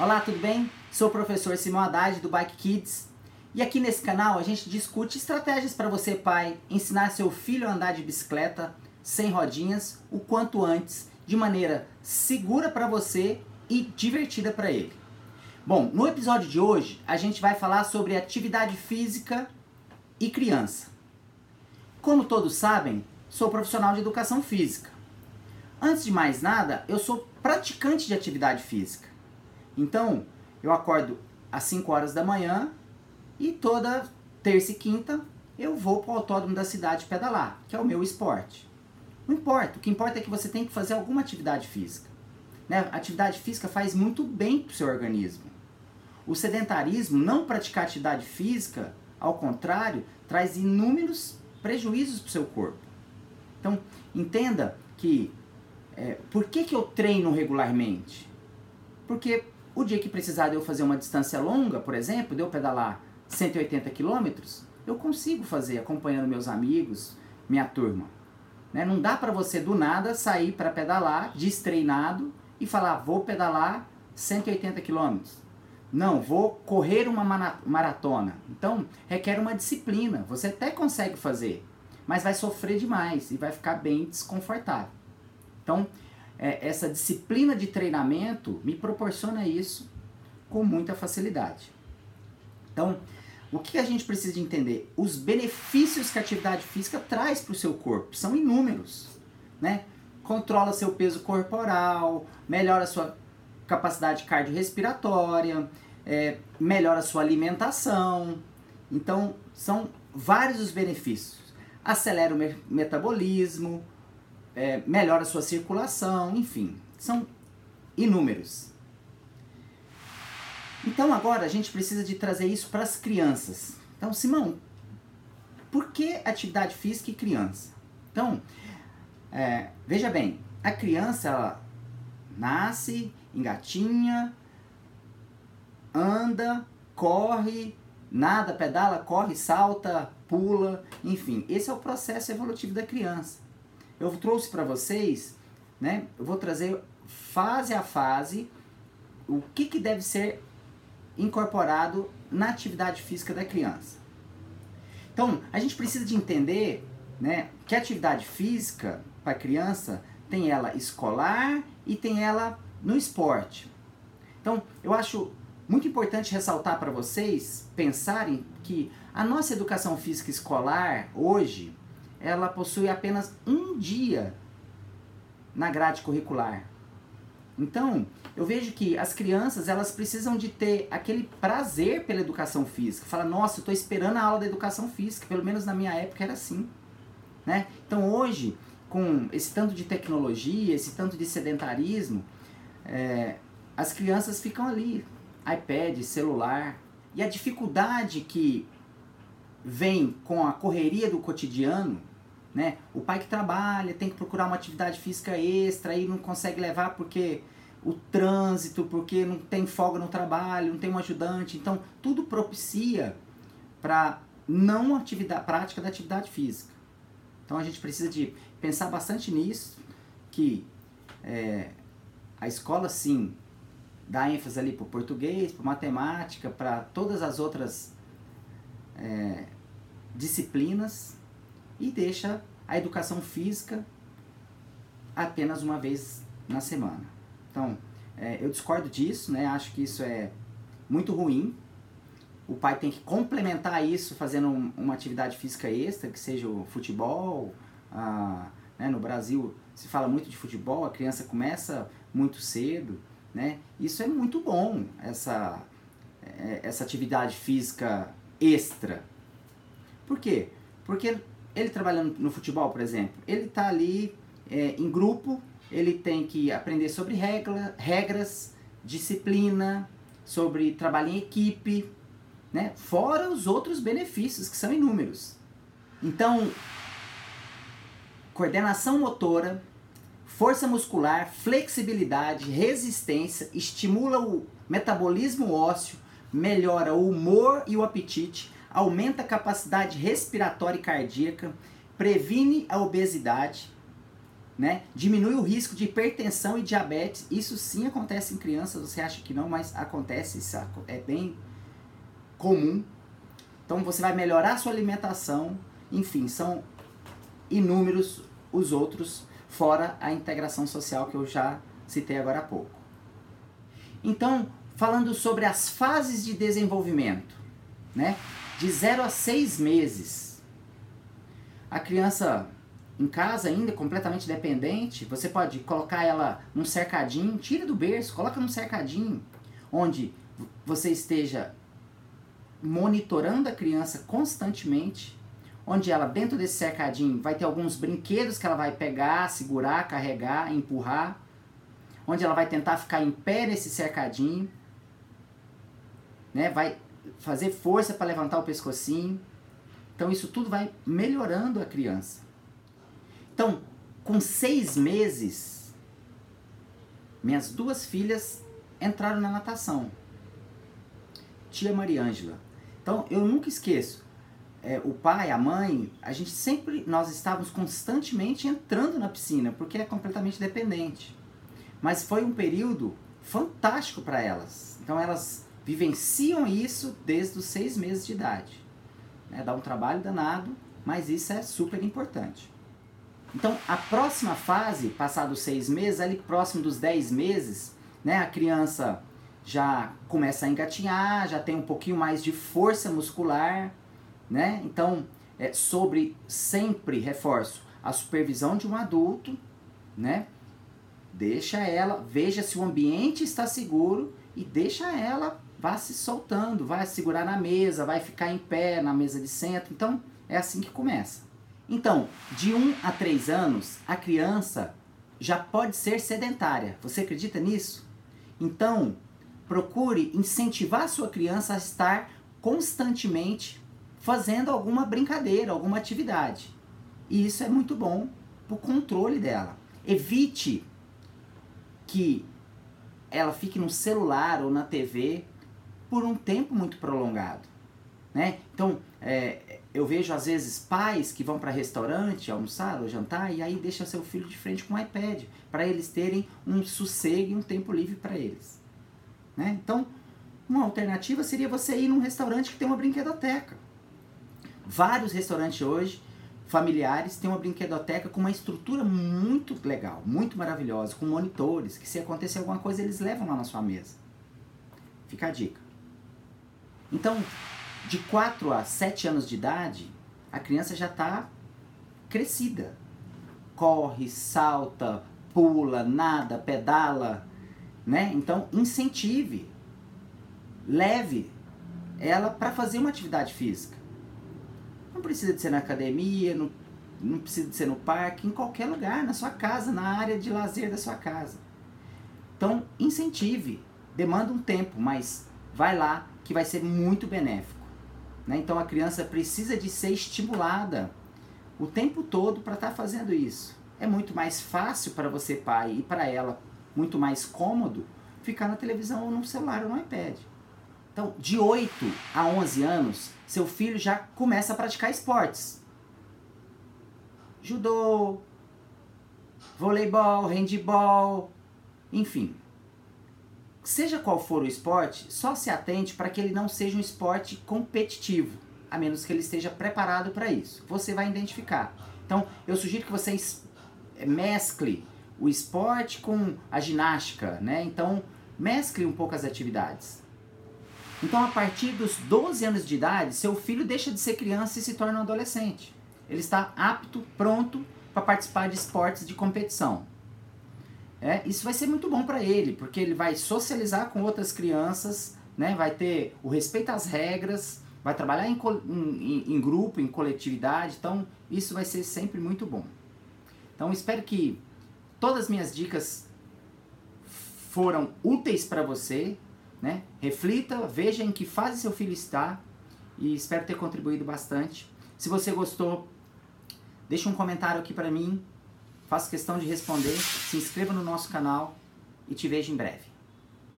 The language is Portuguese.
Olá, tudo bem? Sou o professor Simão Haddad do Bike Kids e aqui nesse canal a gente discute estratégias para você, pai, ensinar seu filho a andar de bicicleta sem rodinhas o quanto antes, de maneira segura para você e divertida para ele. Bom, no episódio de hoje a gente vai falar sobre atividade física e criança. Como todos sabem, sou profissional de educação física. Antes de mais nada, eu sou praticante de atividade física. Então, eu acordo às 5 horas da manhã e toda terça e quinta eu vou para o autódromo da cidade pedalar, que é o meu esporte. Não importa, o que importa é que você tem que fazer alguma atividade física. Né? atividade física faz muito bem para o seu organismo. O sedentarismo, não praticar atividade física, ao contrário, traz inúmeros prejuízos para o seu corpo. Então, entenda que é, por que, que eu treino regularmente? Porque o dia que precisar de eu fazer uma distância longa, por exemplo, de eu pedalar 180 quilômetros, eu consigo fazer acompanhando meus amigos, minha turma. Né? Não dá para você do nada sair para pedalar destreinado e falar vou pedalar 180 quilômetros. Não, vou correr uma maratona. Então requer uma disciplina. Você até consegue fazer, mas vai sofrer demais e vai ficar bem desconfortável. Então é, essa disciplina de treinamento me proporciona isso com muita facilidade. Então, o que a gente precisa de entender? Os benefícios que a atividade física traz para o seu corpo são inúmeros, né? Controla seu peso corporal, melhora sua capacidade cardiorrespiratória, é, melhora sua alimentação. Então, são vários os benefícios. Acelera o metabolismo, é, melhora a sua circulação, enfim, são inúmeros. Então agora a gente precisa de trazer isso para as crianças. Então, Simão, por que atividade física e criança? Então, é, veja bem, a criança ela nasce, engatinha, anda, corre, nada, pedala, corre, salta, pula, enfim, esse é o processo evolutivo da criança. Eu trouxe para vocês, né? Eu vou trazer fase a fase o que, que deve ser incorporado na atividade física da criança. Então, a gente precisa de entender, né, que a atividade física para criança tem ela escolar e tem ela no esporte. Então, eu acho muito importante ressaltar para vocês pensarem que a nossa educação física escolar hoje ela possui apenas um dia na grade curricular. Então, eu vejo que as crianças elas precisam de ter aquele prazer pela educação física. Fala, nossa, eu estou esperando a aula da educação física. Pelo menos na minha época era assim. Né? Então hoje, com esse tanto de tecnologia, esse tanto de sedentarismo, é, as crianças ficam ali, iPad, celular. E a dificuldade que vem com a correria do cotidiano né? O pai que trabalha tem que procurar uma atividade física extra e não consegue levar porque o trânsito, porque não tem folga no trabalho, não tem um ajudante. Então, tudo propicia para não atividade prática da atividade física. Então, a gente precisa de pensar bastante nisso, que é, a escola, sim, dá ênfase ali para o português, para matemática, para todas as outras é, disciplinas, e deixa a educação física apenas uma vez na semana. Então, é, eu discordo disso, né? acho que isso é muito ruim. O pai tem que complementar isso fazendo um, uma atividade física extra, que seja o futebol. Ah, né? No Brasil se fala muito de futebol, a criança começa muito cedo. Né? Isso é muito bom, essa, é, essa atividade física extra. Por quê? Porque ele trabalhando no futebol, por exemplo, ele está ali é, em grupo, ele tem que aprender sobre regra, regras, disciplina, sobre trabalho em equipe, né? fora os outros benefícios que são inúmeros. Então, coordenação motora, força muscular, flexibilidade, resistência, estimula o metabolismo ósseo, melhora o humor e o apetite, aumenta a capacidade respiratória e cardíaca, previne a obesidade, né? Diminui o risco de hipertensão e diabetes. Isso sim acontece em crianças, você acha que não, mas acontece, isso é bem comum. Então você vai melhorar a sua alimentação, enfim, são inúmeros os outros, fora a integração social que eu já citei agora há pouco. Então, falando sobre as fases de desenvolvimento, né? De 0 a 6 meses. A criança em casa ainda, completamente dependente, você pode colocar ela num cercadinho, tira do berço, coloca num cercadinho, onde você esteja monitorando a criança constantemente, onde ela dentro desse cercadinho vai ter alguns brinquedos que ela vai pegar, segurar, carregar, empurrar, onde ela vai tentar ficar em pé nesse cercadinho, né? Vai fazer força para levantar o pescocinho. Então isso tudo vai melhorando a criança. Então, com seis meses, minhas duas filhas entraram na natação. Tia Mariângela. Então, eu nunca esqueço. É, o pai, a mãe, a gente sempre, nós estávamos constantemente entrando na piscina, porque é completamente dependente. Mas foi um período fantástico para elas. Então, elas vivenciam isso desde os seis meses de idade. É, dá um trabalho danado, mas isso é super importante. Então, a próxima fase, passados seis meses, ali próximo dos dez meses, né, a criança já começa a engatinhar, já tem um pouquinho mais de força muscular, né? Então, é sobre sempre, reforço, a supervisão de um adulto, né? Deixa ela, veja se o ambiente está seguro e deixa ela vá se soltando, vai segurar na mesa, vai ficar em pé na mesa de centro. Então, é assim que começa. Então, de 1 a 3 anos, a criança já pode ser sedentária. Você acredita nisso? Então, procure incentivar a sua criança a estar constantemente fazendo alguma brincadeira, alguma atividade. E isso é muito bom para o controle dela. Evite que ela fique no celular ou na TV por um tempo muito prolongado. Né? Então, é, eu vejo às vezes pais que vão para restaurante almoçar ou jantar e aí deixa seu filho de frente com o iPad para eles terem um sossego e um tempo livre para eles. Né? Então, uma alternativa seria você ir num restaurante que tem uma brinquedoteca. Vários restaurantes hoje, familiares, têm uma brinquedoteca com uma estrutura muito legal, muito maravilhosa, com monitores, que se acontecer alguma coisa eles levam lá na sua mesa. Fica a dica. Então, de 4 a 7 anos de idade, a criança já está crescida. Corre, salta, pula, nada, pedala, né? Então, incentive, leve ela para fazer uma atividade física. Não precisa de ser na academia, não, não precisa de ser no parque, em qualquer lugar, na sua casa, na área de lazer da sua casa. Então, incentive, demanda um tempo, mas vai lá que vai ser muito benéfico. Né? Então a criança precisa de ser estimulada o tempo todo para estar tá fazendo isso. É muito mais fácil para você, pai, e para ela, muito mais cômodo ficar na televisão ou no celular ou no iPad. Então, de 8 a 11 anos, seu filho já começa a praticar esportes. Judô, voleibol, handball, enfim, Seja qual for o esporte, só se atente para que ele não seja um esporte competitivo, a menos que ele esteja preparado para isso. Você vai identificar. Então, eu sugiro que você eh, mescle o esporte com a ginástica, né? Então, mescle um pouco as atividades. Então, a partir dos 12 anos de idade, seu filho deixa de ser criança e se torna um adolescente. Ele está apto, pronto para participar de esportes de competição. É, isso vai ser muito bom para ele, porque ele vai socializar com outras crianças, né? vai ter o respeito às regras, vai trabalhar em, em, em grupo, em coletividade, então isso vai ser sempre muito bom. Então espero que todas as minhas dicas foram úteis para você, né? Reflita, veja em que fase seu filho está e espero ter contribuído bastante. Se você gostou, deixe um comentário aqui para mim Faço questão de responder. Se inscreva no nosso canal e te vejo em breve.